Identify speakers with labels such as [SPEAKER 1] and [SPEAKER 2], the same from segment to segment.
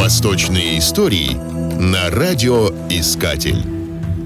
[SPEAKER 1] Восточные истории на радиоискатель.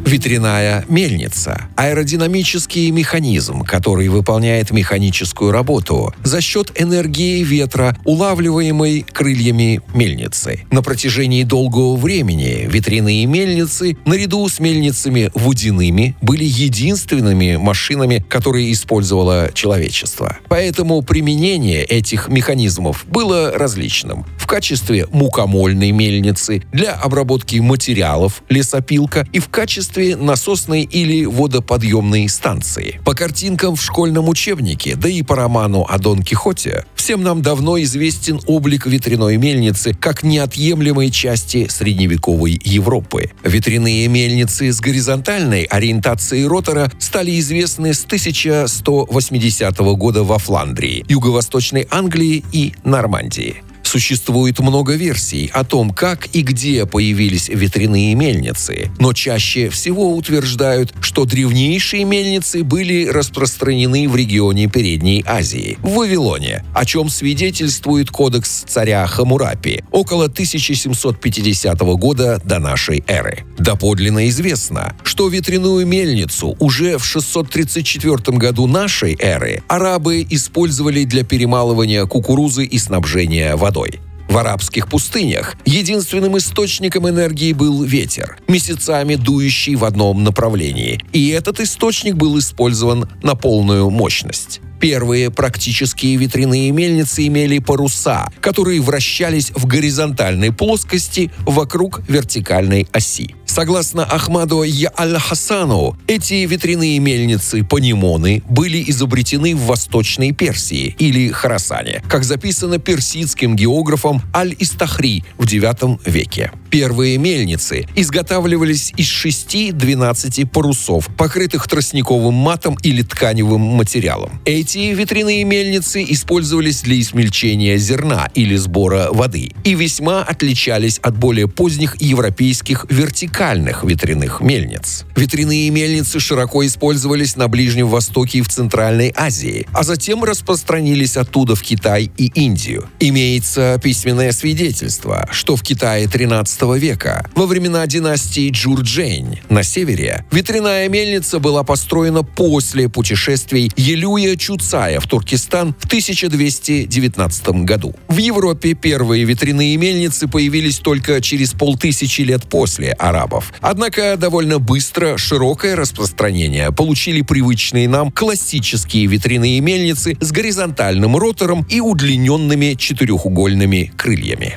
[SPEAKER 2] Ветряная мельница – аэродинамический механизм, который выполняет механическую работу за счет энергии ветра, улавливаемой крыльями мельницы. На протяжении долгого времени ветряные мельницы, наряду с мельницами водяными, были единственными машинами, которые использовало человечество. Поэтому применение этих механизмов было различным. В качестве мукомольной мельницы, для обработки материалов – лесопилка и в качестве насосной или водоподъемной станции. По картинкам в школьном учебнике, да и по роману о Дон Кихоте, всем нам давно известен облик ветряной мельницы как неотъемлемой части средневековой Европы. Ветряные мельницы с горизонтальной ориентацией ротора стали известны с 1180 года во Фландрии, Юго-Восточной Англии и Нормандии. Существует много версий о том, как и где появились ветряные мельницы, но чаще всего утверждают, что древнейшие мельницы были распространены в регионе Передней Азии, в Вавилоне, о чем свидетельствует кодекс царя Хамурапи около 1750 года до нашей эры. Доподлинно известно, что ветряную мельницу уже в 634 году нашей эры арабы использовали для перемалывания кукурузы и снабжения водой. В арабских пустынях единственным источником энергии был ветер, месяцами дующий в одном направлении, и этот источник был использован на полную мощность. Первые практические ветряные мельницы имели паруса, которые вращались в горизонтальной плоскости вокруг вертикальной оси. Согласно Ахмаду Я-Аль-Хасану, эти ветряные мельницы панимоны были изобретены в Восточной Персии или Харасане, как записано персидским географом Аль-Истахри в IX веке. Первые мельницы изготавливались из 6-12 парусов, покрытых тростниковым матом или тканевым материалом. Эти ветряные мельницы использовались для измельчения зерна или сбора воды и весьма отличались от более поздних европейских вертикальных ветряных мельниц. Ветряные мельницы широко использовались на Ближнем Востоке и в Центральной Азии, а затем распространились оттуда в Китай и Индию. Имеется письменное свидетельство, что в Китае 13 века, во времена династии Джурджень на севере, ветряная мельница была построена после путешествий Елюя Чуцая в Туркестан в 1219 году. В Европе первые ветряные мельницы появились только через полтысячи лет после арабов. Однако довольно быстро широкое распространение получили привычные нам классические ветряные мельницы с горизонтальным ротором и удлиненными четырехугольными крыльями.